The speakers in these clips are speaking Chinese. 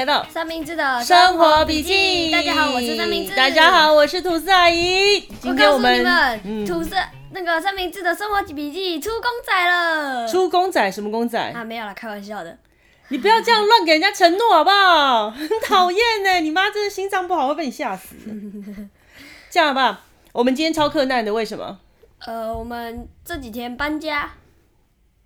来到三明治的生活笔记。大家好，我是三明治。大家好，我是吐司阿姨。今天我告诉你们，吐司、嗯、那个三明治的生活笔记出公仔了。出公仔？什么公仔？啊，没有了，开玩笑的。你不要这样乱给人家承诺好不好？很讨厌呢，你妈真的心脏不好，会被你吓死。这样吧？我们今天超困难的，为什么？呃，我们这几天搬家。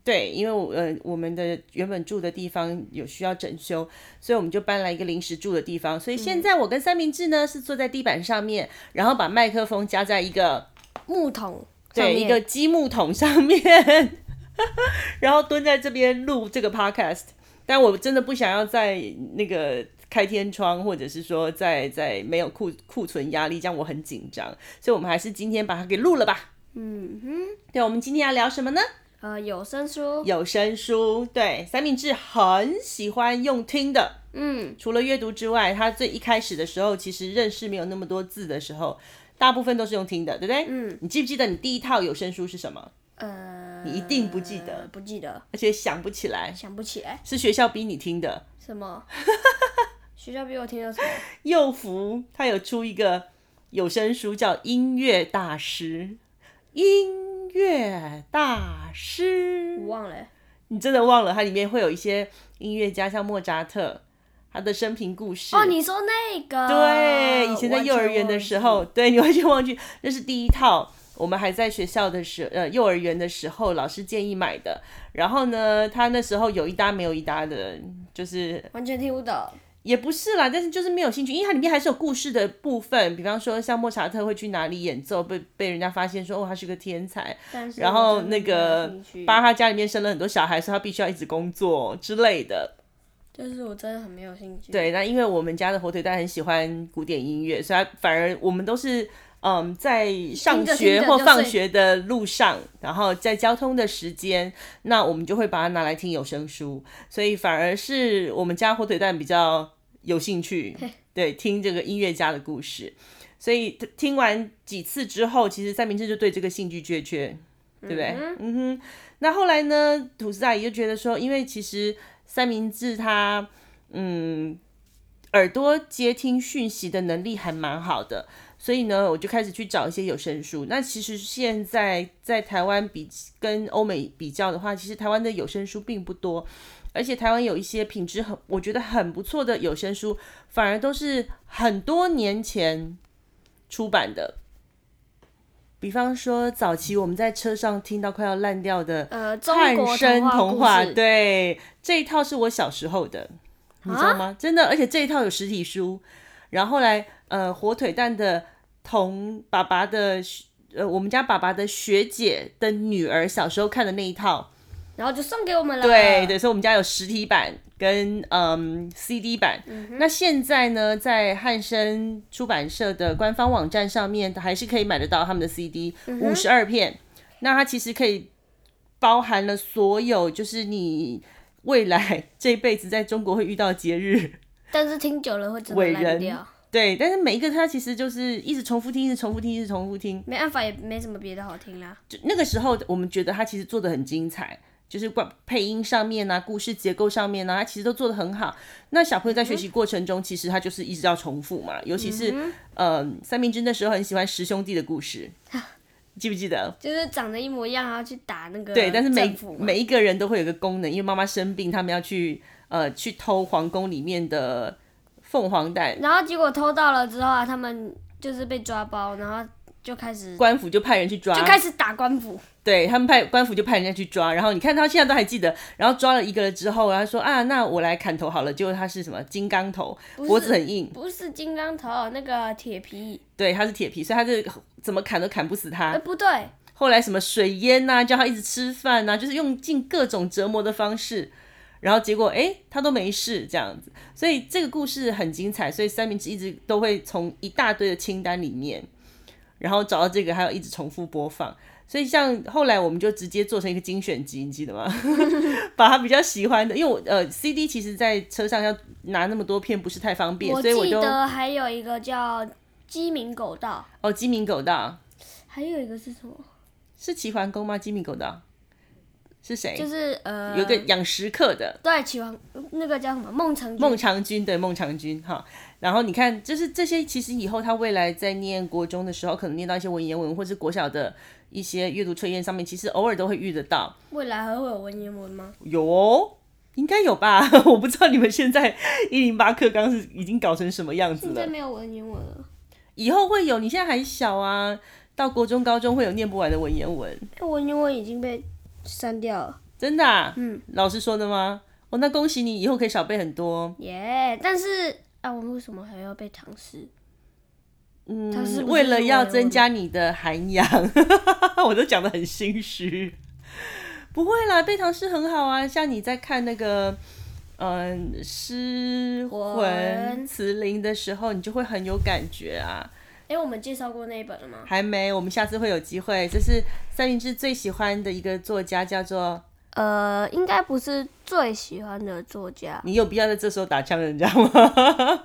对，因为我呃，我们的原本住的地方有需要整修，所以我们就搬来一个临时住的地方。所以现在我跟三明治呢是坐在地板上面，然后把麦克风夹在一个木桶，对，一个积木桶上面，然后蹲在这边录这个 podcast。但我真的不想要在那个开天窗，或者是说在在没有库库存压力，这样我很紧张。所以我们还是今天把它给录了吧。嗯哼，对，我们今天要聊什么呢？呃，有声书，有声书，对，三明治很喜欢用听的，嗯，除了阅读之外，他最一开始的时候，其实认识没有那么多字的时候，大部分都是用听的，对不对？嗯，你记不记得你第一套有声书是什么？呃，你一定不记得，不记得，而且想不起来，想不起来，是学校逼你听的。什么？学校逼我听的什么？幼福他有出一个有声书，叫《音乐大师》，音。乐大师，我忘了，你真的忘了？它里面会有一些音乐家，像莫扎特，他的生平故事。哦，你说那个？对，以前在幼儿园的时候，对，你完全忘记，那是第一套，我们还在学校的时候，呃，幼儿园的时候，老师建议买的。然后呢，他那时候有一搭没有一搭的，就是完全听不懂。也不是啦，但是就是没有兴趣，因为它里面还是有故事的部分，比方说像莫扎特会去哪里演奏，被被人家发现说哦，他是个天才，然后那个巴哈家里面生了很多小孩，所以他必须要一直工作之类的。就是我真的很没有兴趣。对，那因为我们家的火腿蛋很喜欢古典音乐，所以他反而我们都是嗯在上学或放学的路上，然后在交通的时间，那我们就会把它拿来听有声书，所以反而是我们家火腿蛋比较。有兴趣，对，听这个音乐家的故事，所以听完几次之后，其实三明治就对这个兴趣缺缺，对不对？嗯，嗯哼。那后来呢，吐司阿姨就觉得说，因为其实三明治他，嗯，耳朵接听讯息的能力还蛮好的，所以呢，我就开始去找一些有声书。那其实现在在台湾比跟欧美比较的话，其实台湾的有声书并不多。而且台湾有一些品质很，我觉得很不错的有声书，反而都是很多年前出版的。比方说，早期我们在车上听到快要烂掉的呃《汉声童话》，对，这一套是我小时候的，你知道吗？啊？真的，而且这一套有实体书。然后后来，呃，火腿蛋的同爸爸的，呃，我们家爸爸的学姐的女儿小时候看的那一套。然后就送给我们了。对对，所以我们家有实体版跟嗯 CD 版。嗯、那现在呢，在汉生出版社的官方网站上面，还是可以买得到他们的 CD，五十二片。那它其实可以包含了所有，就是你未来这一辈子在中国会遇到的节日。但是听久了会真的烂掉。对，但是每一个它其实就是一直重复听，一直重复听，一直重复听。没办法，也没什么别的好听啦。就那个时候，我们觉得它其实做的很精彩。就是关配音上面啊，故事结构上面啊，他其实都做得很好。那小朋友在学习过程中，其实他就是一直要重复嘛。尤其是、嗯、呃，三明治那时候很喜欢十兄弟的故事，记不记得？就是长得一模一样，然后去打那个。对，但是每每一个人都会有个功能，因为妈妈生病，他们要去呃去偷皇宫里面的凤凰蛋，然后结果偷到了之后啊，他们就是被抓包，然后。就开始官府就派人去抓，就开始打官府。对，他们派官府就派人家去抓，然后你看他现在都还记得，然后抓了一个了之后，然后说啊，那我来砍头好了。结果他是什么金刚头，脖子很硬，不是金刚头，那个铁皮。对，他是铁皮，所以他就怎么砍都砍不死他。欸、不对。后来什么水淹呐、啊，叫他一直吃饭呐、啊，就是用尽各种折磨的方式，然后结果哎、欸，他都没事这样子。所以这个故事很精彩，所以三明治一直都会从一大堆的清单里面。然后找到这个，还有一直重复播放，所以像后来我们就直接做成一个精选集，你记得吗？把他比较喜欢的，因为我呃 CD 其实在车上要拿那么多片不是太方便，所以我就记得还有一个叫鸡鸣狗盗哦，鸡鸣狗盗，还有一个是什么？是齐桓公吗？鸡鸣狗盗是谁？就是呃，有个养食客的，对，齐桓那个叫什么孟尝君。孟尝君对孟尝君哈。然后你看，就是这些，其实以后他未来在念国中的时候，可能念到一些文言文，或是国小的一些阅读测验上面，其实偶尔都会遇得到。未来还会有文言文吗？有哦，应该有吧？我不知道你们现在一零八课纲是已经搞成什么样子了。现在没有文言文了，以后会有。你现在还小啊，到国中、高中会有念不完的文言文。文言文已经被删掉了。真的啊？嗯，老师说的吗？哦，那恭喜你，以后可以少背很多。耶！但是。啊，我们为什么还要背唐诗？嗯，为了要增加你的涵养，我都讲的很心虚。不会啦，背唐诗很好啊。像你在看那个，嗯，诗魂词林的时候，你就会很有感觉啊。哎、欸，我们介绍过那一本了吗？还没，我们下次会有机会。这是三明治最喜欢的一个作家，叫做……呃，应该不是最喜欢的作家。你有必要在这时候打枪人家吗？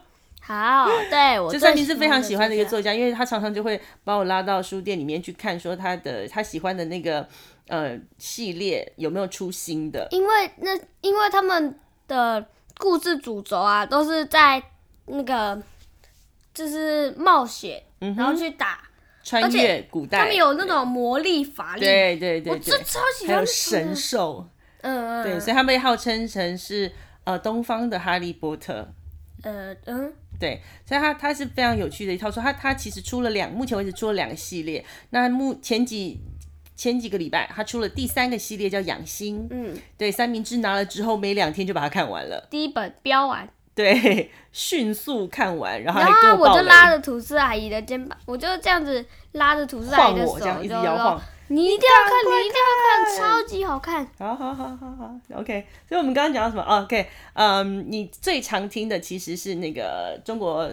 好，对 我。就算你是非常喜欢的一个作家，因为他常常就会把我拉到书店里面去看，说他的他喜欢的那个呃系列有没有出新的。因为那因为他们的故事主轴啊，都是在那个就是冒险，嗯、然后去打。穿越古代，他们有那种魔力法力，对对对，对，我这超喜欢。还有神兽，嗯嗯，对，所以他被号称成是呃东方的哈利波特，呃嗯，对，所以他他是非常有趣的一套书，他他其实出了两，目前为止出了两个系列，那目前几前几个礼拜他出了第三个系列叫养心，嗯，对，三明治拿了之后没两天就把它看完了，第一本标完。对，迅速看完，然后还跟我，我就拉着吐司阿姨的肩膀，我就这样子拉着吐司阿姨的手，这样一直摇晃。你一定要看，你一定要看，超级好看。好好好好好，OK。所以我们刚刚讲到什么？OK，嗯，你最常听的其实是那个中国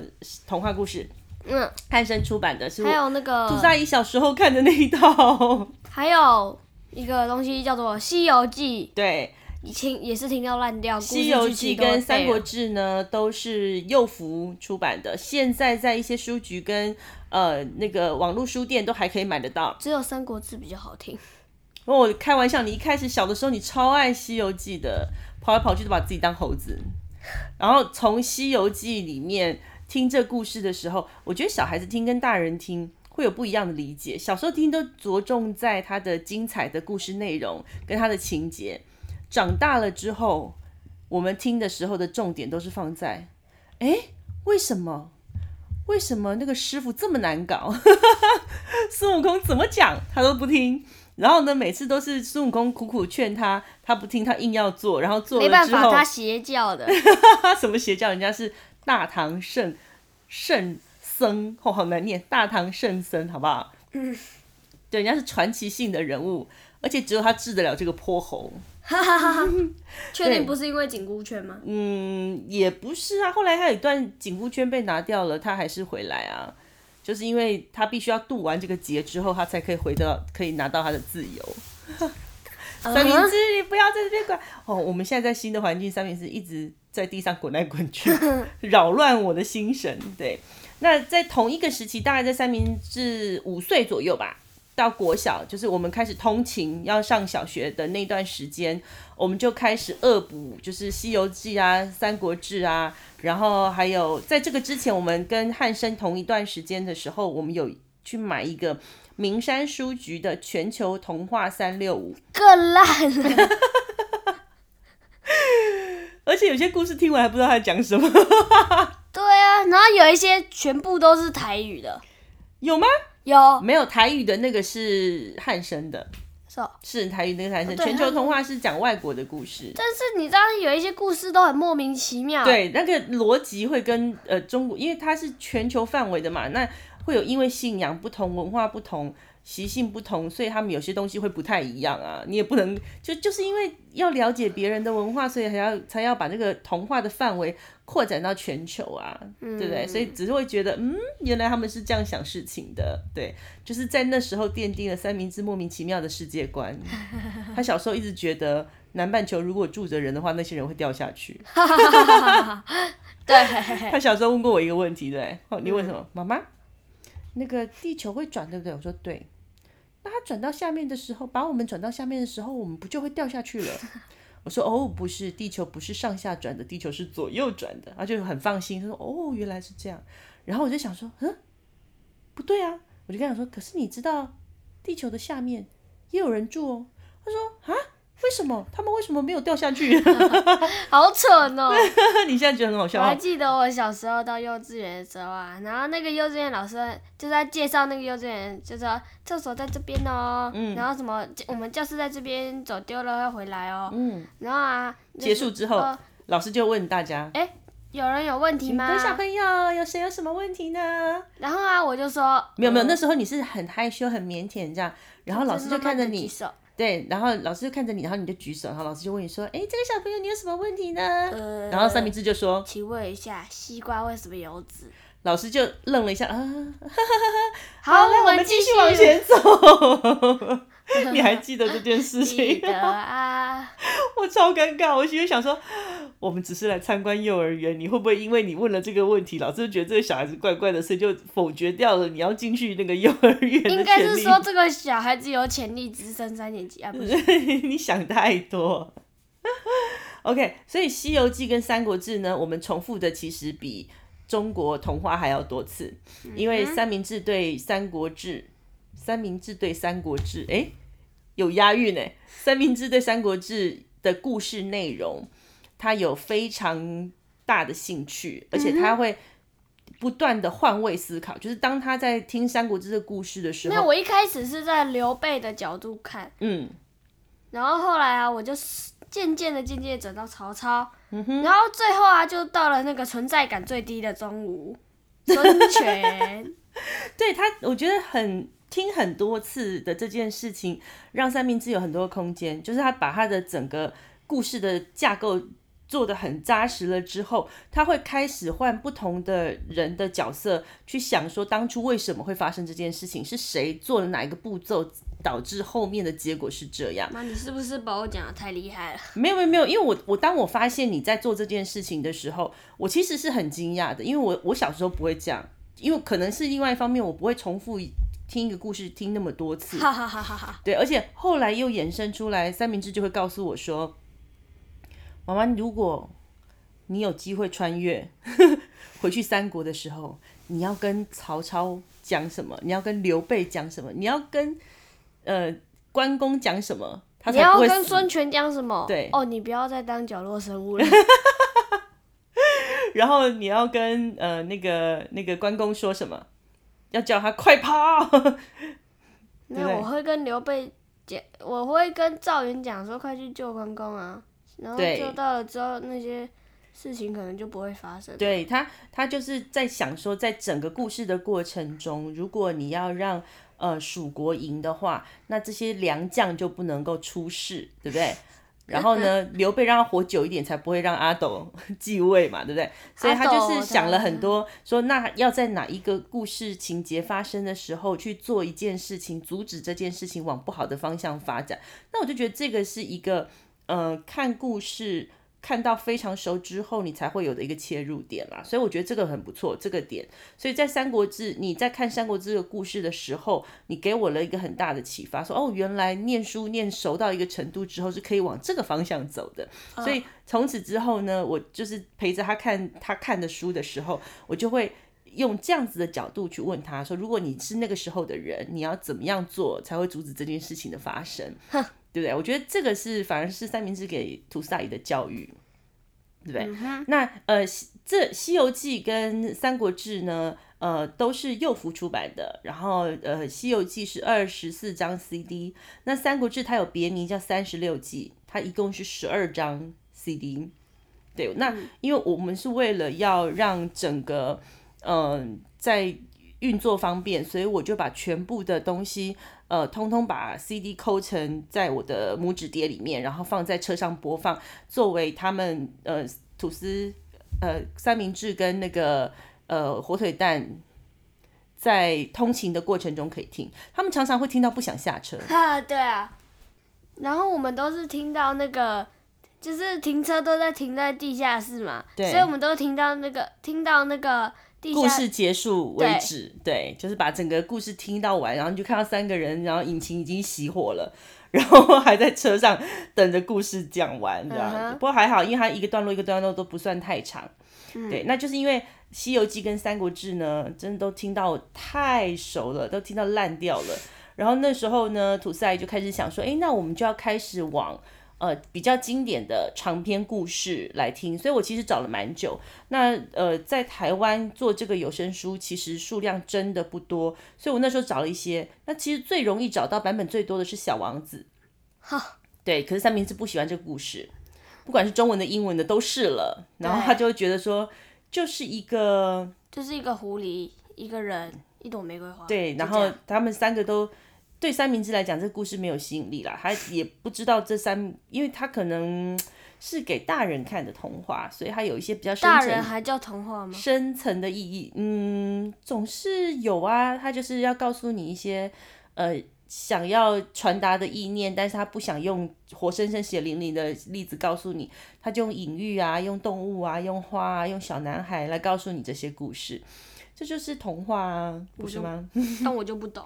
童话故事，嗯，汉生出版的，是还有那个吐司阿姨小时候看的那一套，还有一个东西叫做《西游记》，对。听也是听到烂掉，《西游记》跟《三国志》呢都是幼福出版的，现在在一些书局跟呃那个网络书店都还可以买得到。只有《三国志》比较好听。我开玩笑，你一开始小的时候你超爱《西游记》的，跑来跑去都把自己当猴子。然后从《西游记》里面听这故事的时候，我觉得小孩子听跟大人听会有不一样的理解。小时候听都着重在它的精彩的故事内容跟它的情节。长大了之后，我们听的时候的重点都是放在，哎，为什么？为什么那个师傅这么难搞？孙悟空怎么讲他都不听，然后呢，每次都是孙悟空苦苦劝他，他不听，他硬要做，然后做了之后，没办法，他邪教的，什么邪教？人家是大唐圣圣僧，哦，好难念，大唐圣僧，好不好？嗯，对，人家是传奇性的人物，而且只有他治得了这个泼猴。哈哈哈！哈，确定不是因为紧箍圈吗？嗯，也不是啊。后来他有一段紧箍圈被拿掉了，他还是回来啊。就是因为他必须要渡完这个劫之后，他才可以回到，可以拿到他的自由。三明治，你不要在这边滚！哦，我们现在在新的环境，三明治一直在地上滚来滚去，扰乱我的心神。对，那在同一个时期，大概在三明治五岁左右吧。到国小，就是我们开始通勤要上小学的那段时间，我们就开始恶补，就是《西游记》啊，《三国志》啊，然后还有在这个之前，我们跟汉生同一段时间的时候，我们有去买一个名山书局的《全球童话三六五》，更烂了，而且有些故事听完还不知道他在讲什么。对啊，然后有一些全部都是台语的，有吗？有没有台语的那个是汉声的？是、哦、是台语那个汉声。全球童话是讲外国的故事，但是你知道有一些故事都很莫名其妙。对，那个逻辑会跟呃中国，因为它是全球范围的嘛，那会有因为信仰不同、文化不同、习性不同，所以他们有些东西会不太一样啊。你也不能就就是因为要了解别人的文化，所以还要才要把这个童话的范围。扩展到全球啊，嗯、对不对？所以只是会觉得，嗯，原来他们是这样想事情的，对，就是在那时候奠定了三明治莫名其妙的世界观。他小时候一直觉得南半球如果住着人的话，那些人会掉下去。对，他小时候问过我一个问题，对，哦，你问什么？妈妈，那个地球会转，对不对？我说对。那它转到下面的时候，把我们转到下面的时候，我们不就会掉下去了？我说哦，不是，地球不是上下转的，地球是左右转的。他就很放心，他说哦，原来是这样。然后我就想说，嗯，不对啊，我就跟他说，可是你知道，地球的下面也有人住哦。他说啊。为什么他们为什么没有掉下去？好蠢哦！你现在觉得很好笑。我还记得我小时候到幼稚园的时候啊，然后那个幼稚园老师就在介绍那个幼稚园，就说厕所在这边哦，嗯、然后什么我们教室在这边，走丢了要回来哦。嗯、然后啊，结束之后，呃、老师就问大家：哎，有人有问题吗？小朋友，有谁有什么问题呢？然后啊，我就说没有没有，那时候你是很害羞很腼腆这样，然后老师就看着你。对，然后老师就看着你，然后你就举手，然后老师就问你说：“哎，这个小朋友你有什么问题呢？”呃、然后三明治就说：“请问一下，西瓜为什么有籽？”老师就愣了一下，啊，哈哈哈好，好，那我们继续往前走。你还记得这件事情？记得啊！我超尴尬，我心里想说，我们只是来参观幼儿园，你会不会因为你问了这个问题，老师就觉得这个小孩子怪怪的，所以就否决掉了你要进去那个幼儿园？应该是说这个小孩子有潜力直升三年级啊！不是，你想太多。OK，所以《西游记》跟《三国志》呢，我们重复的其实比中国童话还要多次，因为三明治对《三国志》。三明治对《三国志》哎，有押韵哎！三明治对《三国志》的故事内容，他有非常大的兴趣，而且他会不断的换位思考。就是当他在听《三国志》的故事的时候，那我一开始是在刘备的角度看，嗯，然后后来啊，我就渐渐的、渐渐的转到曹操，然后最后啊，就到了那个存在感最低的钟无孙权，对他，我觉得很。听很多次的这件事情，让三明治有很多空间，就是他把他的整个故事的架构做得很扎实了之后，他会开始换不同的人的角色去想说，当初为什么会发生这件事情，是谁做了哪一个步骤导致后面的结果是这样？妈，你是不是把我讲的太厉害了？没有没有没有，因为我我当我发现你在做这件事情的时候，我其实是很惊讶的，因为我我小时候不会这样，因为可能是另外一方面，我不会重复。听一个故事听那么多次，对，而且后来又衍生出来，三明治就会告诉我说：“妈妈，如果你有机会穿越 回去三国的时候，你要跟曹操讲什么？你要跟刘备讲什么？你要跟呃关公讲什么？你要跟孙权讲什么？对，哦，你不要再当角落生物了。然后你要跟呃那个那个关公说什么？”要叫他快跑！那我会跟刘备讲，我会跟赵云讲说，快去救关公啊！然后救到了之后，那些事情可能就不会发生。对他，他就是在想说，在整个故事的过程中，如果你要让呃蜀国赢的话，那这些良将就不能够出事，对不对？然后呢，刘备让他活久一点，才不会让阿斗 继位嘛，对不对？所以他就是想了很多，说那要在哪一个故事情节发生的时候去做一件事情，阻止这件事情往不好的方向发展。那我就觉得这个是一个，呃，看故事。看到非常熟之后，你才会有的一个切入点啦，所以我觉得这个很不错，这个点。所以在《三国志》，你在看《三国志》的故事的时候，你给我了一个很大的启发，说哦，原来念书念熟到一个程度之后，是可以往这个方向走的。所以从此之后呢，我就是陪着他看他看的书的时候，我就会用这样子的角度去问他说，如果你是那个时候的人，你要怎么样做才会阻止这件事情的发生？对不对？我觉得这个是反而是三明治给吐司阿姨的教育，对不对？嗯、那呃，这《西游记》跟《三国志》呢，呃，都是幼福出版的。然后呃，《西游记》是二十四张 CD，那《三国志》它有别名叫三十六计，它一共是十二张 CD。对，那因为我们是为了要让整个嗯、呃、在运作方便，所以我就把全部的东西。呃，通通把 CD 抠成在我的拇指碟里面，然后放在车上播放，作为他们呃吐司呃三明治跟那个呃火腿蛋在通勤的过程中可以听。他们常常会听到不想下车。哈，对啊。然后我们都是听到那个，就是停车都在停在地下室嘛，对，所以我们都听到那个听到那个。故事结束为止。对，对，就是把整个故事听到完，然后你就看到三个人，然后引擎已经熄火了，然后还在车上等着故事讲完，这样子。Uh -huh. 不过还好，因为它一个段落一个段落都不算太长。嗯、对，那就是因为《西游记》跟《三国志》呢，真的都听到太熟了，都听到烂掉了。然后那时候呢，吐司阿姨就开始想说，哎，那我们就要开始往呃比较经典的长篇故事来听。所以我其实找了蛮久。那呃，在台湾做这个有声书，其实数量真的不多，所以我那时候找了一些。那其实最容易找到版本最多的是《小王子》。哈，对，可是三明治不喜欢这个故事，不管是中文的、英文的都试了，然后他就会觉得说，就是一个，就是一个狐狸，一个人，一朵玫瑰花。对，然后他们三个都。对三明治来讲，这个故事没有吸引力啦。他也不知道这三，因为他可能是给大人看的童话，所以他有一些比较深层。大人还叫童话吗？深层的意义，嗯，总是有啊。他就是要告诉你一些呃想要传达的意念，但是他不想用活生生血淋淋的例子告诉你，他就用隐喻啊，用动物啊，用花啊，用小男孩来告诉你这些故事。这就是童话啊，不是吗？但我就不懂。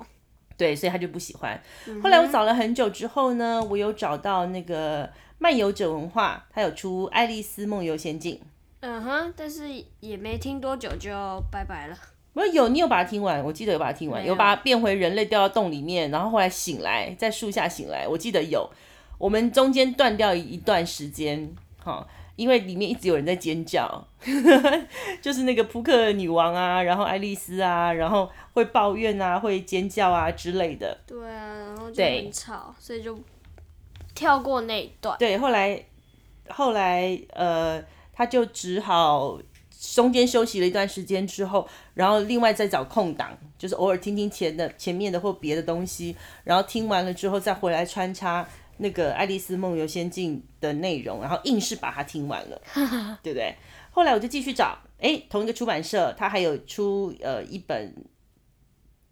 对，所以他就不喜欢。后来我找了很久之后呢，我有找到那个漫游者文化，他有出《爱丽丝梦游仙境》。嗯哼，但是也没听多久就拜拜了。我有，你有把它听完？我记得有把它听完，有，有把它变回人类掉到洞里面，然后后来醒来，在树下醒来。我记得有，我们中间断掉一段时间，哈。因为里面一直有人在尖叫，就是那个扑克女王啊，然后爱丽丝啊，然后会抱怨啊，会尖叫啊之类的。对啊，然后就很吵，所以就跳过那一段。对，后来后来呃，他就只好中间休息了一段时间之后，然后另外再找空档，就是偶尔听听前的前面的或别的东西，然后听完了之后再回来穿插。那个《爱丽丝梦游仙境》的内容，然后硬是把它听完了，对不对？后来我就继续找，哎，同一个出版社，它还有出呃一本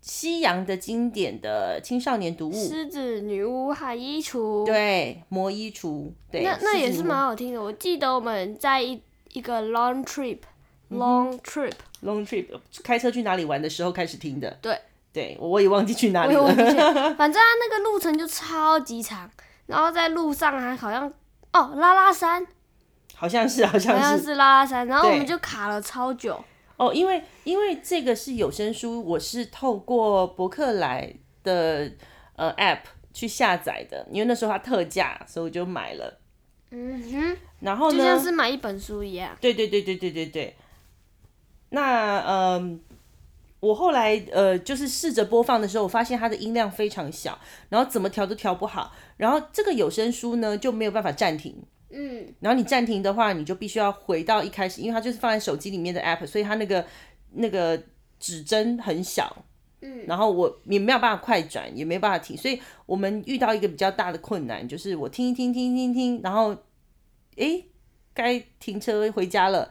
西洋的经典的青少年读物《狮子女巫海衣橱》，对，魔衣橱，对，那那也是蛮好听的。我记得我们在一一个 long trip，long trip，long trip，开车去哪里玩的时候开始听的，对，对，我也忘记去哪里了，反正它那个路程就超级长。然后在路上还好像哦，拉拉山，好像是好像是，好像是拉拉山，然后我们就卡了超久。哦，因为因为这个是有声书，我是透过博客来的呃 App 去下载的，因为那时候它特价，所以我就买了。嗯哼，然后呢，就像是买一本书一样。对对对对对对对。那嗯。呃我后来呃，就是试着播放的时候，我发现它的音量非常小，然后怎么调都调不好。然后这个有声书呢就没有办法暂停，嗯，然后你暂停的话，你就必须要回到一开始，因为它就是放在手机里面的 app，所以它那个那个指针很小，嗯，然后我也没有办法快转，也没有办法停，所以我们遇到一个比较大的困难，就是我听一听听听听，然后诶，该停车回家了。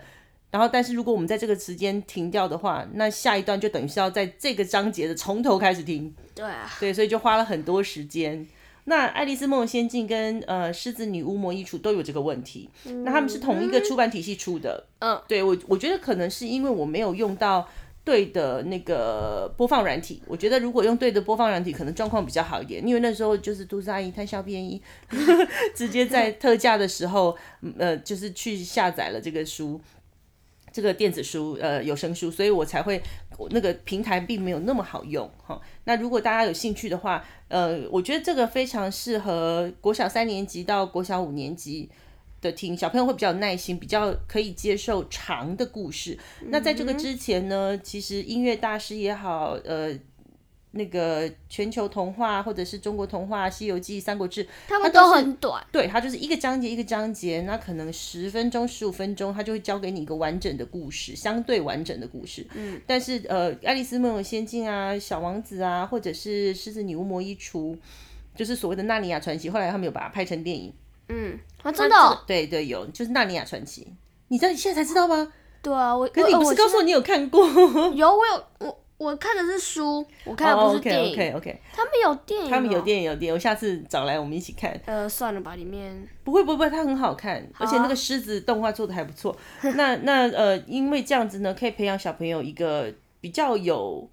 然后，但是如果我们在这个时间停掉的话，那下一段就等于是要在这个章节的从头开始听。对啊，对，所以就花了很多时间。那《爱丽丝梦游仙境》跟呃《狮子女巫魔衣橱》都有这个问题。嗯，那他们是同一个出版体系出的。嗯，对我我觉得可能是因为我没有用到对的那个播放软体。我觉得如果用对的播放软体，可能状况比较好一点。因为那时候就是吐司阿姨贪小便宜，直接在特价的时候，呃，就是去下载了这个书。这个电子书，呃，有声书，所以我才会那个平台并没有那么好用哈。那如果大家有兴趣的话，呃，我觉得这个非常适合国小三年级到国小五年级的听，小朋友会比较有耐心，比较可以接受长的故事。那在这个之前呢，其实音乐大师也好，呃。那个全球童话，或者是中国童话，《西游记》《三国志》，他们都很短。对，它就是一个章节一个章节，那可能十分钟、十五分钟，它就会教给你一个完整的故事，相对完整的故事。嗯。但是呃，《爱丽丝梦游仙境》啊，《小王子》啊，或者是《狮子女巫魔衣橱》，就是所谓的《纳尼亚传奇》，后来他们有把它拍成电影。嗯，啊，真的、哦？对对，有，就是《纳尼亚传奇》。你知道你现在才知道吗？对啊，我。可是你不是告诉我你有看过？有，我有我。我看的是书，我看的不是电影。Oh, OK OK OK。他们有电影。他们有电影有电影，我下次找来我们一起看。呃，算了吧，里面不会不会，它很好看，啊、而且那个狮子动画做的还不错。那那呃，因为这样子呢，可以培养小朋友一个比较有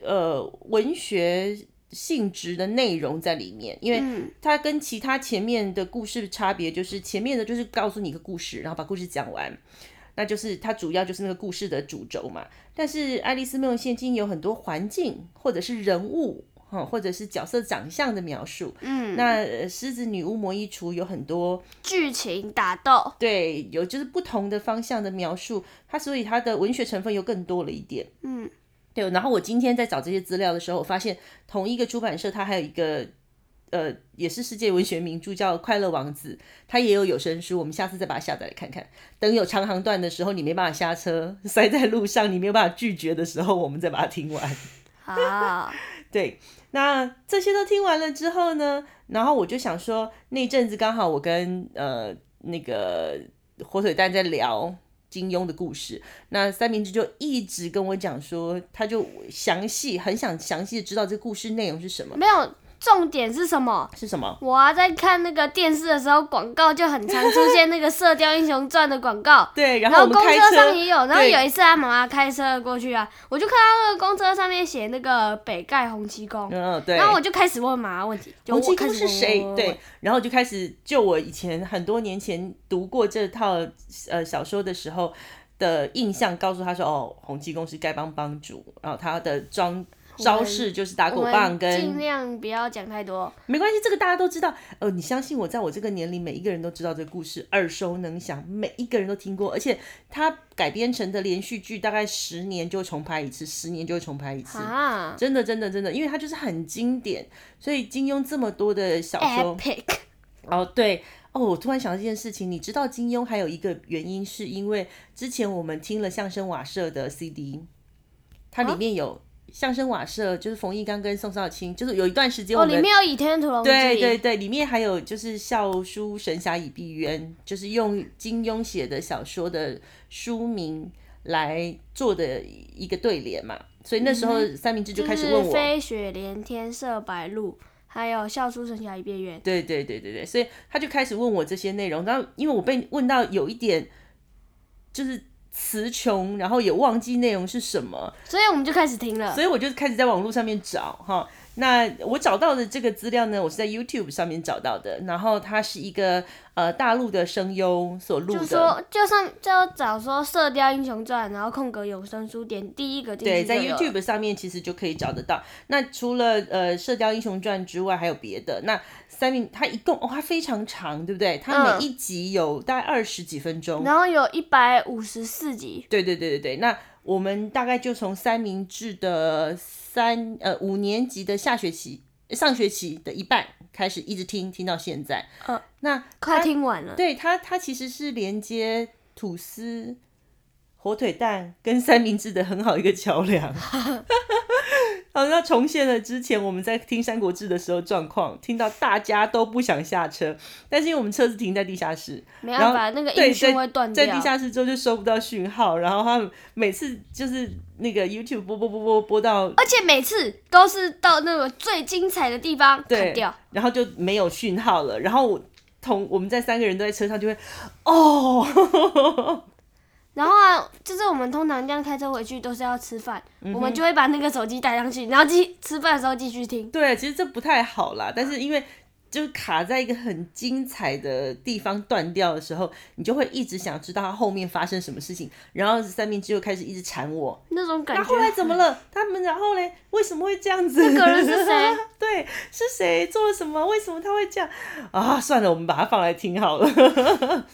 呃文学性质的内容在里面，因为它跟其他前面的故事差别就是前面的就是告诉你一个故事，然后把故事讲完。那就是它主要就是那个故事的主轴嘛，但是《爱丽丝梦游仙境》有很多环境或者是人物，哈，或者是角色长相的描述。嗯，那狮子女巫魔衣橱有很多剧情打斗，对，有就是不同的方向的描述，它所以它的文学成分又更多了一点。嗯，对。然后我今天在找这些资料的时候，我发现同一个出版社它还有一个。呃，也是世界文学名著，叫《快乐王子》，它也有有声书，我们下次再把它下载来看看。等有长航段的时候，你没办法下车，塞在路上，你没有办法拒绝的时候，我们再把它听完。好，对，那这些都听完了之后呢，然后我就想说，那阵子刚好我跟呃那个火腿蛋在聊金庸的故事，那三明治就一直跟我讲说，他就详细很想详细的知道这个故事内容是什么，没有。重点是什么？是什么？我啊，在看那个电视的时候，广告就很常出现那个《射雕英雄传》的广告。对，然后公车上也有。然后有一次，他妈妈开车过去啊，我就看到那个公车上面写那个北丐洪七公。嗯，对。然后我就开始问妈妈问题，洪七公是谁？对，然后就开始就我以前很多年前读过这套呃小说的时候的印象，告诉他说，哦，洪七公是丐帮帮主，然后他的装。招式就是打狗棒，跟尽量不要讲太多，没关系，这个大家都知道。呃，你相信我，在我这个年龄，每一个人都知道这个故事，耳熟能详，每一个人都听过。而且它改编成的连续剧，大概十年就重拍一次，十年就会重拍一次。啊，真的，真的，真的，因为它就是很经典。所以金庸这么多的小说。哦，对，哦，我突然想到这件事情，你知道金庸还有一个原因，是因为之前我们听了相声瓦舍的 CD，它里面有。相声瓦舍就是冯翊纲跟宋少卿，就是有一段时间我们哦，里面有《倚天屠龙记》，对对对，里面还有就是笑书神侠倚碧鸳，就是用金庸写的小说的书名来做的一个对联嘛，所以那时候三明治就开始问我，就是、飞雪连天射白鹿，还有笑书神侠倚碧鸳，对对对对对，所以他就开始问我这些内容，然后因为我被问到有一点就是。词穷，然后也忘记内容是什么，所以我们就开始听了。所以我就开始在网络上面找哈。那我找到的这个资料呢，我是在 YouTube 上面找到的。然后它是一个呃大陆的声优所录的，就说就上就找说《射雕英雄传》，然后空格有声书点第一个进去，对，在 YouTube 上面其实就可以找得到。那除了呃《射雕英雄传》之外，还有别的。那三名它一共哦，它非常长，对不对？它每一集有大概二十几分钟，嗯、然后有一百五十四集。对对对对对，那。我们大概就从三明治的三呃五年级的下学期上学期的一半开始一直听听到现在，嗯，那快听完了。对，它它其实是连接吐司、火腿蛋跟三明治的很好一个桥梁。好，那重现了之前我们在听《三国志》的时候状况，听到大家都不想下车，但是因为我们车子停在地下室，没办法，那个音讯会断掉。在地下室之后就收不到讯号，然后他们每次就是那个 YouTube 播播播播播到，而且每次都是到那个最精彩的地方砍掉，然后就没有讯号了。然后同我们在三个人都在车上就会哦。然后啊，就是我们通常这样开车回去都是要吃饭，嗯、我们就会把那个手机带上去，然后继吃饭的时候继续听。对，其实这不太好啦，但是因为就卡在一个很精彩的地方断掉的时候，你就会一直想知道它后面发生什么事情，然后三明治又开始一直缠我，那种感觉。那后来怎么了？他们然后嘞，为什么会这样子？那个人是谁？对，是谁做了什么？为什么他会这样？啊，算了，我们把它放来听好了。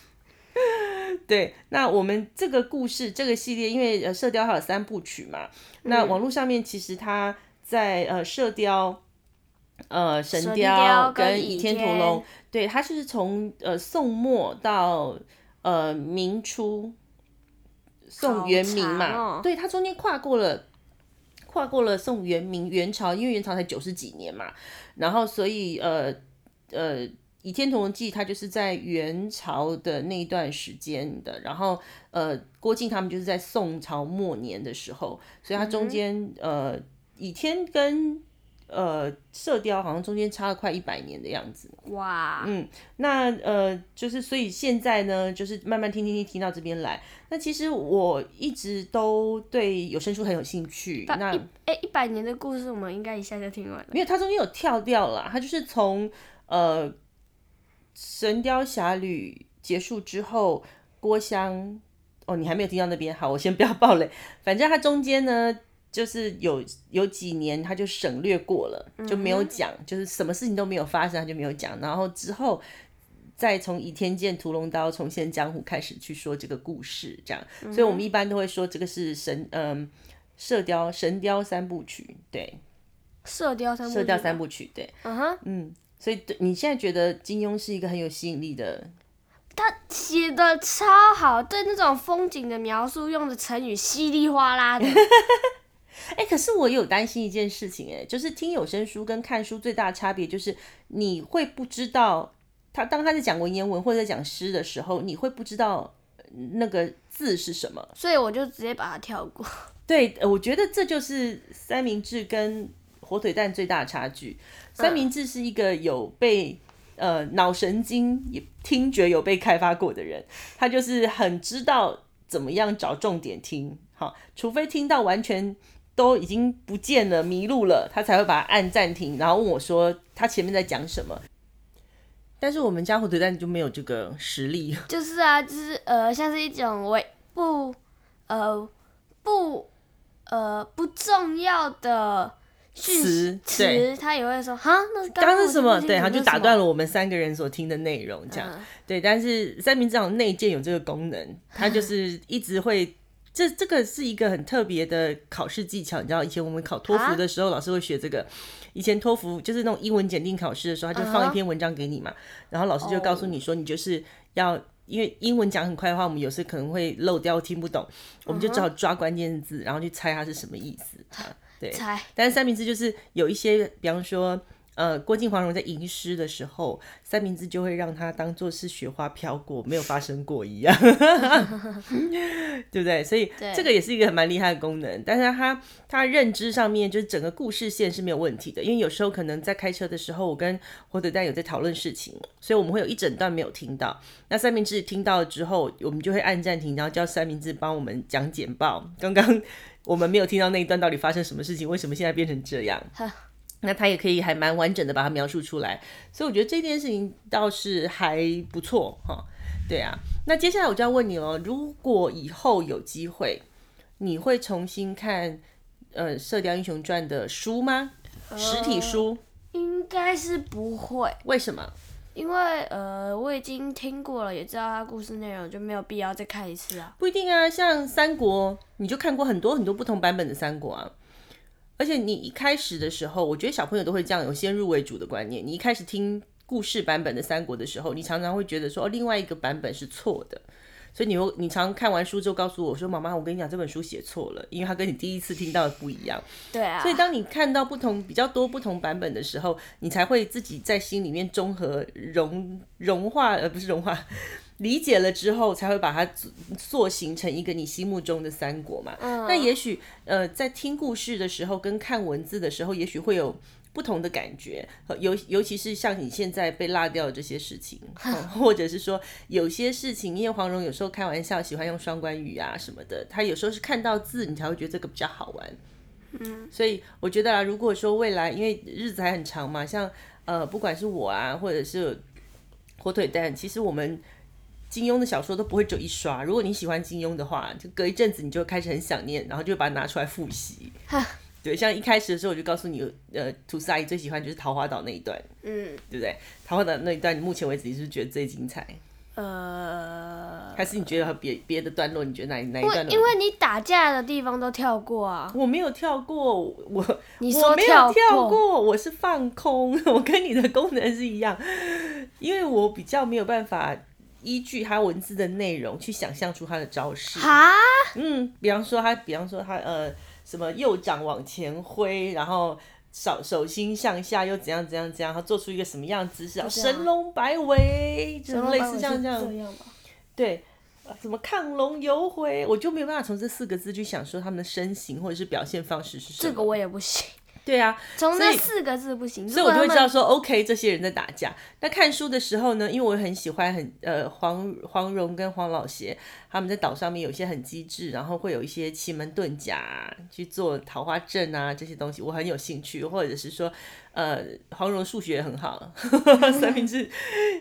对，那我们这个故事这个系列，因为呃，射雕还有三部曲嘛，嗯、那网络上面其实它在呃，射雕、呃，神雕跟倚天屠龙，对，它是从呃宋末到呃明初，宋元明嘛，哦、对，它中间跨过了跨过了宋元明元朝，因为元朝才九十几年嘛，然后所以呃呃。倚天屠龙记》它就是在元朝的那一段时间的，然后呃，郭靖他们就是在宋朝末年的时候，所以它中间、嗯、呃，倚天跟呃射雕好像中间差了快一百年的样子。哇，嗯，那呃，就是所以现在呢，就是慢慢听听听听到这边来。那其实我一直都对有声书很有兴趣。那哎，一百年的故事我们应该一下就听完了。没有，它中间有跳掉了，它就是从呃。《神雕侠侣》结束之后，郭襄哦，你还没有听到那边，好，我先不要爆雷。反正它中间呢，就是有有几年他就省略过了，就没有讲，嗯、就是什么事情都没有发生，他就没有讲。然后之后再从倚天剑、屠龙刀、重现江湖开始去说这个故事，这样。嗯、所以我们一般都会说这个是神嗯射雕神雕三部曲，对，射雕三部射雕三部曲，对，嗯哼，嗯。所以，你现在觉得金庸是一个很有吸引力的？他写的超好，对那种风景的描述用的成语稀里哗啦的。哎、欸，可是我有担心一件事情，哎，就是听有声书跟看书最大的差别就是你会不知道他当他在讲文言文或者在讲诗的时候，你会不知道那个字是什么，所以我就直接把它跳过。对，我觉得这就是三明治跟火腿蛋最大的差距。三明治是一个有被呃脑神经也听觉有被开发过的人，他就是很知道怎么样找重点听，好，除非听到完全都已经不见了、迷路了，他才会把它按暂停，然后问我说他前面在讲什么。但是我们家火腿蛋就没有这个实力，就是啊，就是呃，像是一种为不呃不呃不重要的。词词，他也会说哈，那刚刚是什么？对，他就打断了我们三个人所听的内容，这样、嗯、对。但是三明治好像内建有这个功能，它就是一直会，这这个是一个很特别的考试技巧。你知道，以前我们考托福的时候，啊、老师会学这个。以前托福就是那种英文检定考试的时候，他就放一篇文章给你嘛，uh huh. 然后老师就告诉你说，你就是要因为英文讲很快的话，我们有时可能会漏掉听不懂，我们就只好抓关键字，然后去猜它是什么意思。Uh. 对，猜但是三明治就是有一些，比方说，呃，郭靖黄蓉在吟诗的时候，三明治就会让它当做是雪花飘过，没有发生过一样，对不对？所以这个也是一个很蛮厉害的功能。但是他他认知上面就是整个故事线是没有问题的，因为有时候可能在开车的时候，我跟火腿蛋有在讨论事情，所以我们会有一整段没有听到。那三明治听到了之后，我们就会按暂停，然后叫三明治帮我们讲简报。刚刚。我们没有听到那一段到底发生什么事情，为什么现在变成这样？呵那他也可以还蛮完整的把它描述出来，所以我觉得这件事情倒是还不错哈。对啊，那接下来我就要问你了，如果以后有机会，你会重新看呃《射雕英雄传》的书吗？实体书？应该是不会。为什么？因为呃，我已经听过了，也知道它故事内容，就没有必要再看一次啊。不一定啊，像三国，你就看过很多很多不同版本的三国啊。而且你一开始的时候，我觉得小朋友都会这样，有先入为主的观念。你一开始听故事版本的三国的时候，你常常会觉得说，哦，另外一个版本是错的。所以你你常看完书之后告诉我说：“妈妈，我跟你讲，这本书写错了，因为它跟你第一次听到的不一样。”对啊。所以当你看到不同比较多不同版本的时候，你才会自己在心里面综合融融化，而不是融化，理解了之后，才会把它塑形成一个你心目中的三国嘛。嗯。那也许呃，在听故事的时候跟看文字的时候，也许会有。不同的感觉，尤尤其是像你现在被落掉的这些事情，或者是说有些事情，因为黄蓉有时候开玩笑喜欢用双关语啊什么的，他有时候是看到字你才会觉得这个比较好玩。嗯，所以我觉得啊，如果说未来因为日子还很长嘛，像呃不管是我啊，或者是火腿蛋，其实我们金庸的小说都不会只有一刷。如果你喜欢金庸的话，就隔一阵子你就开始很想念，然后就把它拿出来复习。对，像一开始的时候我就告诉你，呃，吐司阿姨最喜欢就是桃花岛那一段，嗯，对不对？桃花岛那一段，你目前为止你是是觉得最精彩？呃，还是你觉得和别别的段落，你觉得哪哪一段？因为你打架的地方都跳过啊。我没有跳过，我你说，我没有跳过，我是放空，我跟你的功能是一样，因为我比较没有办法依据他文字的内容去想象出他的招式。哈？嗯，比方说他，比方说他，呃。什么右掌往前挥，然后手手心向下又怎样怎样怎样，他做出一个什么样的姿势啊？神龙摆尾，就类似这样这样。对，什么亢龙有悔，我就没有办法从这四个字去想说他们的身形或者是表现方式是什么。这个我也不行。对啊，从那四个字不行，所以我就会知道说，OK，这些人在打架。那看书的时候呢，因为我很喜欢很呃黄黄蓉跟黄老邪。他们在岛上面有一些很机智，然后会有一些奇门遁甲去做桃花阵啊这些东西，我很有兴趣。或者是说，呃，黄蓉数学也很好，三明治，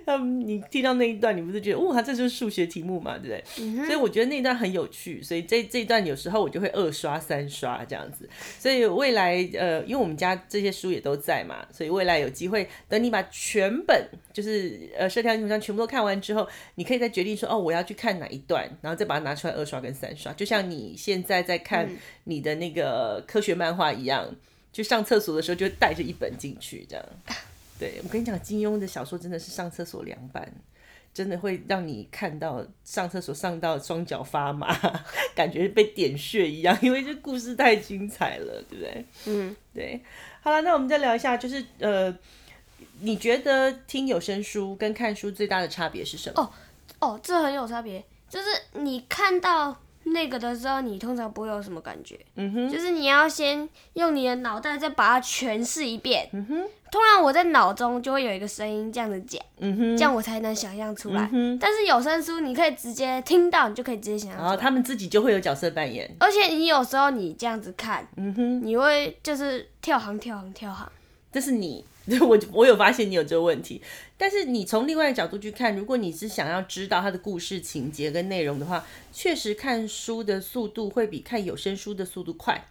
他们你听到那一段，你不是觉得哇，这就是数学题目嘛，对不对？嗯、所以我觉得那一段很有趣，所以这这一段有时候我就会二刷三刷这样子。所以未来呃，因为我们家这些书也都在嘛，所以未来有机会等你把全本就是呃《射雕英雄传》全部都看完之后，你可以再决定说哦，我要去看哪一段。然后再把它拿出来二刷跟三刷，就像你现在在看你的那个科学漫画一样，嗯、去上厕所的时候就带着一本进去，这样。对，我跟你讲，金庸的小说真的是上厕所凉拌，真的会让你看到上厕所上到双脚发麻，感觉被点穴一样，因为这故事太精彩了，对不对？嗯，对。好了，那我们再聊一下，就是呃，你觉得听有声书跟看书最大的差别是什么？哦哦，这很有差别。就是你看到那个的时候，你通常不会有什么感觉。嗯哼。就是你要先用你的脑袋再把它诠释一遍。嗯哼。通常我在脑中就会有一个声音这样子讲。嗯哼。这样我才能想象出来。嗯哼。但是有声书你可以直接听到，你就可以直接想象出来。然后他们自己就会有角色扮演。而且你有时候你这样子看，嗯哼，你会就是跳行跳行跳行。这是你。我我有发现你有这个问题，但是你从另外一个角度去看，如果你是想要知道它的故事情节跟内容的话，确实看书的速度会比看有声书的速度快。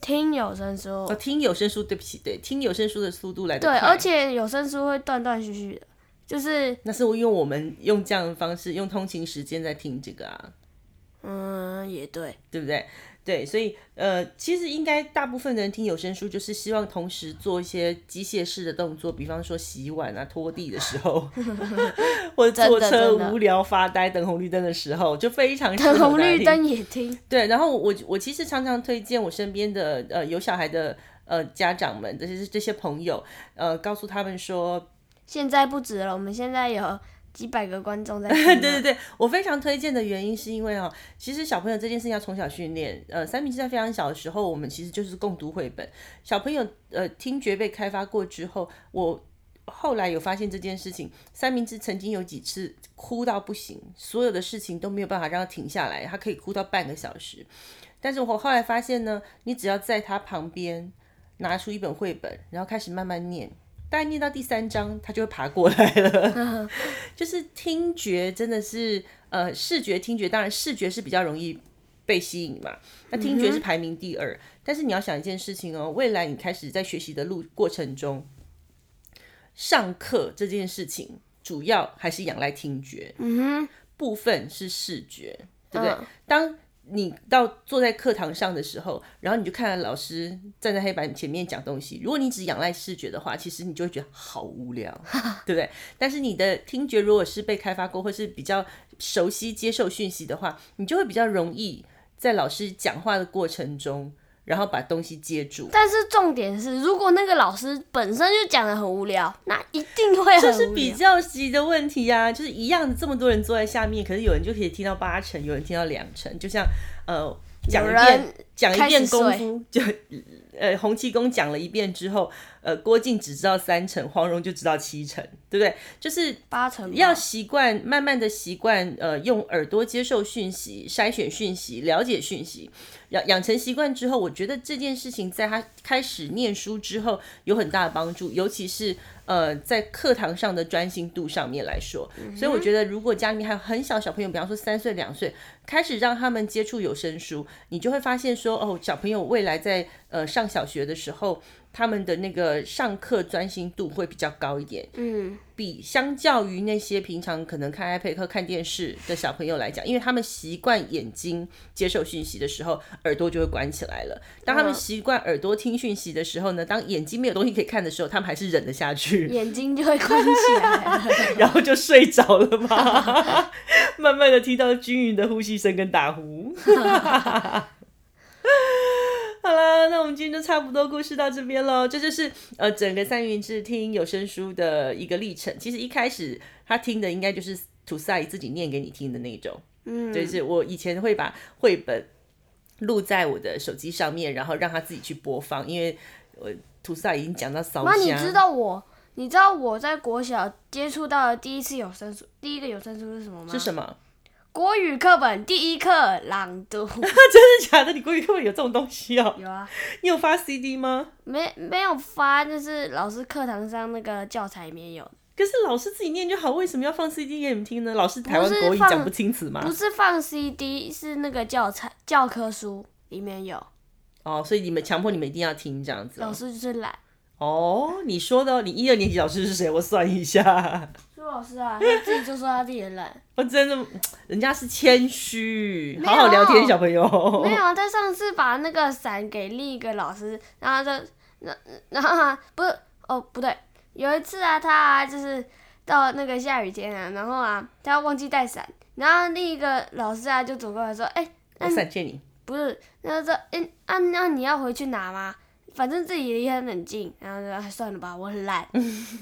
听有声书，哦，听有声书，对不起，对，听有声书的速度来。对，而且有声书会断断续续的，就是那是因为我们用这样的方式，用通勤时间在听这个啊。嗯，也对，对不对？对，所以呃，其实应该大部分的人听有声书，就是希望同时做一些机械式的动作，比方说洗碗啊、拖地的时候，或者坐车无聊发呆、等红绿灯的时候，就非常等红绿灯也听。对，然后我我其实常常推荐我身边的呃有小孩的呃家长们，这些这些朋友，呃，告诉他们说，现在不止了，我们现在有。几百个观众在。对对对，我非常推荐的原因是因为哦，其实小朋友这件事情要从小训练。呃，三明治在非常小的时候，我们其实就是共读绘本。小朋友呃听觉被开发过之后，我后来有发现这件事情。三明治曾经有几次哭到不行，所有的事情都没有办法让他停下来，他可以哭到半个小时。但是我后来发现呢，你只要在他旁边拿出一本绘本，然后开始慢慢念。大概念到第三章，他就会爬过来了。就是听觉真的是，呃，视觉、听觉，当然视觉是比较容易被吸引嘛。那听觉是排名第二，嗯、但是你要想一件事情哦，未来你开始在学习的路过程中，上课这件事情主要还是仰赖听觉，嗯哼，部分是视觉，对不对？嗯、当你到坐在课堂上的时候，然后你就看到老师站在黑板前面讲东西。如果你只仰赖视觉的话，其实你就会觉得好无聊，对不对？但是你的听觉如果是被开发过，或是比较熟悉接受讯息的话，你就会比较容易在老师讲话的过程中。然后把东西接住，但是重点是，如果那个老师本身就讲的很无聊，那一定会。这是比较级的问题呀、啊，就是一样的，这么多人坐在下面，可是有人就可以听到八成，有人听到两成，就像呃讲一遍讲一遍功夫就。呃，洪七公讲了一遍之后，呃，郭靖只知道三成，黄蓉就知道七成，对不对？就是八成，要习惯，慢慢的习惯，呃，用耳朵接受讯息，筛选讯息，了解讯息，养养成习惯之后，我觉得这件事情在他开始念书之后有很大的帮助，尤其是。呃，在课堂上的专心度上面来说，所以我觉得，如果家里面还有很小小朋友，比方说三岁两岁，开始让他们接触有声书，你就会发现说，哦，小朋友未来在呃上小学的时候。他们的那个上课专心度会比较高一点，嗯，比相较于那些平常可能看 iPad 课、看电视的小朋友来讲，因为他们习惯眼睛接受讯息的时候，耳朵就会关起来了。当他们习惯耳朵听讯息的时候呢，当眼睛没有东西可以看的时候，他们还是忍得下去，眼睛就会关起来，然后就睡着了嘛，慢慢的听到均匀的呼吸声跟打呼。好了。啦，那我们今天就差不多故事到这边喽。这就是呃整个三明治听有声书的一个历程。其实一开始他听的应该就是吐司阿姨自己念给你听的那种。嗯，就是我以前会把绘本录在我的手机上面，然后让他自己去播放，因为我吐司阿姨已经讲到烧。那你知道我？你知道我在国小接触到的第一次有声书，第一个有声书是什么吗？是什么？国语课本第一课朗读。真的假的？你国语课本有这种东西哦？有啊。你有发 CD 吗？没，没有发，就是老师课堂上那个教材里面有。可是老师自己念就好，为什么要放 CD 给你们听呢？老师台湾国语讲不清楚吗？不是放 CD，是那个教材教科书里面有。哦，所以你们强迫你们一定要听这样子。老师就是懒。哦，你说的，你一二年级老师是谁？我算一下。苏老师啊，他自己就说他自己很懒。我 真的，人家是谦虚，好好聊天，小朋友。没有啊，他上次把那个伞给另一个老师，然后就，然 然后啊，不是，哦，不对，有一次啊，他啊就是到那个下雨天啊，然后啊，他忘记带伞，然后另一个老师啊就走过来说，哎、欸，伞借你。不是，然后说，哎、欸，啊，那你要回去拿吗？反正自己也很冷静，然后就算了吧，我很懒。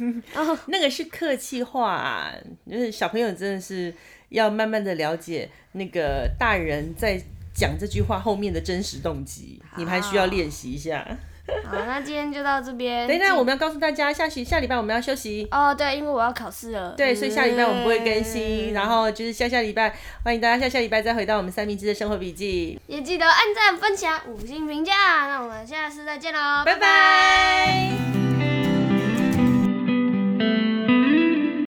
那个是客气话啊，就是小朋友真的是要慢慢的了解那个大人在讲这句话后面的真实动机，你们还需要练习一下。好，那今天就到这边。等一下，我们要告诉大家，下期下礼拜我们要休息。哦，对，因为我要考试了。对，所以下礼拜我们不会更新。然后就是下下礼拜，欢迎大家下下礼拜再回到我们三明治的生活笔记。也记得按赞、分享、五星评价。那我们下次再见喽，拜拜。拜拜。